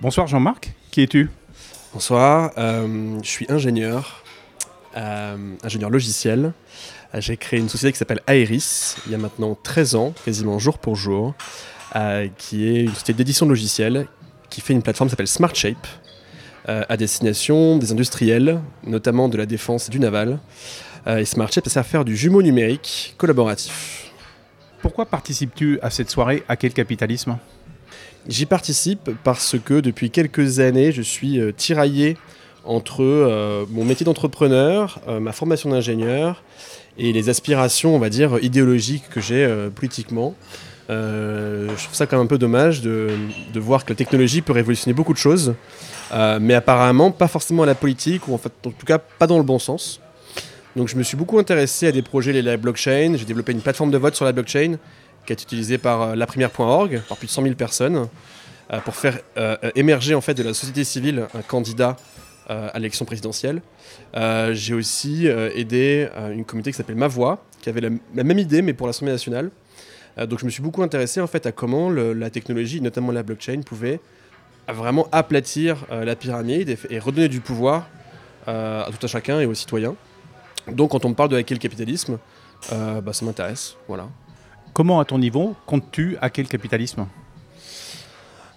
Bonsoir Jean-Marc, qui es-tu? Bonsoir, euh, je suis ingénieur, euh, ingénieur logiciel. Euh, j'ai créé une société qui s'appelle Aeris, il y a maintenant 13 ans, quasiment jour pour jour, qui est une société d'édition de logiciels qui fait une plateforme qui s'appelle SmartShape, à destination des industriels, notamment de la défense et du naval. et SmartShape, ça sert à faire du jumeau numérique collaboratif. Pourquoi participes-tu à cette soirée À quel capitalisme? J'y participe parce que depuis quelques années, je suis euh, tiraillé entre euh, mon métier d'entrepreneur, euh, ma formation d'ingénieur et les aspirations, on va dire, idéologiques que j'ai politiquement. je trouve ça quand même un peu dommage de, voir que la technologie peut révolutionner beaucoup de choses, mais apparemment pas forcément à la politique, ou en, fait, en tout cas pas dans le bon sens. Donc je me suis beaucoup intéressé à des projets liés à la blockchain, j'ai développé une plateforme de vote sur la blockchain qui est utilisé par euh, lapremière.org, par plus de 100 000 personnes, euh, pour faire euh, émerger en fait de la société civile un candidat à l'élection présidentielle. J'ai aussi aidé une communauté qui s'appelle Ma Voix, qui avait la, même idée mais pour l'Assemblée nationale. donc je me suis beaucoup intéressé en fait à comment la technologie, notamment la blockchain, pouvait vraiment aplatir la pyramide et, redonner du pouvoir à tout un chacun et aux citoyens. Donc quand on me parle de hacker le capitalisme, bah, ça m'intéresse. Voilà. Comment, à ton niveau, comptes-tu à quel capitalisme?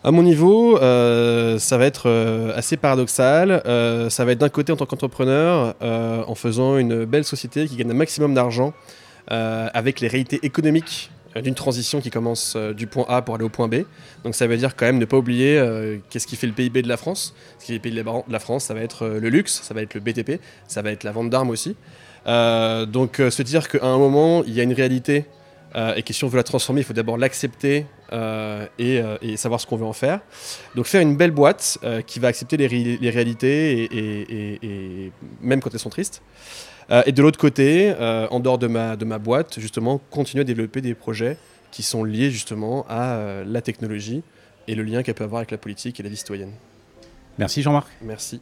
À mon niveau, euh, ça va être euh, assez paradoxal. Euh, ça va être d'un côté en tant qu'entrepreneur, en faisant une belle société qui gagne un maximum d'argent avec les réalités économiques d'une transition qui commence du point A pour aller au point B. Donc ça veut dire quand même ne pas oublier qu'est-ce qui fait le PIB de la France? Ce qui fait le PIB de la France, ça va être le luxe, ça va être le BTP, ça va être la vente d'armes aussi. donc se dire qu'à un moment, il y a une réalité euh, et que si on veut la transformer, il faut d'abord l'accepter euh, euh, et, savoir ce qu'on veut en faire. Donc faire une belle boîte qui va accepter les, réalités et, même quand elles sont tristes. et de l'autre côté, en dehors de ma, de ma boîte, justement, continuer à développer des projets qui sont liés justement à la technologie et le lien qu'elle peut avoir avec la politique et la vie citoyenne. Merci Jean-Marc. Merci.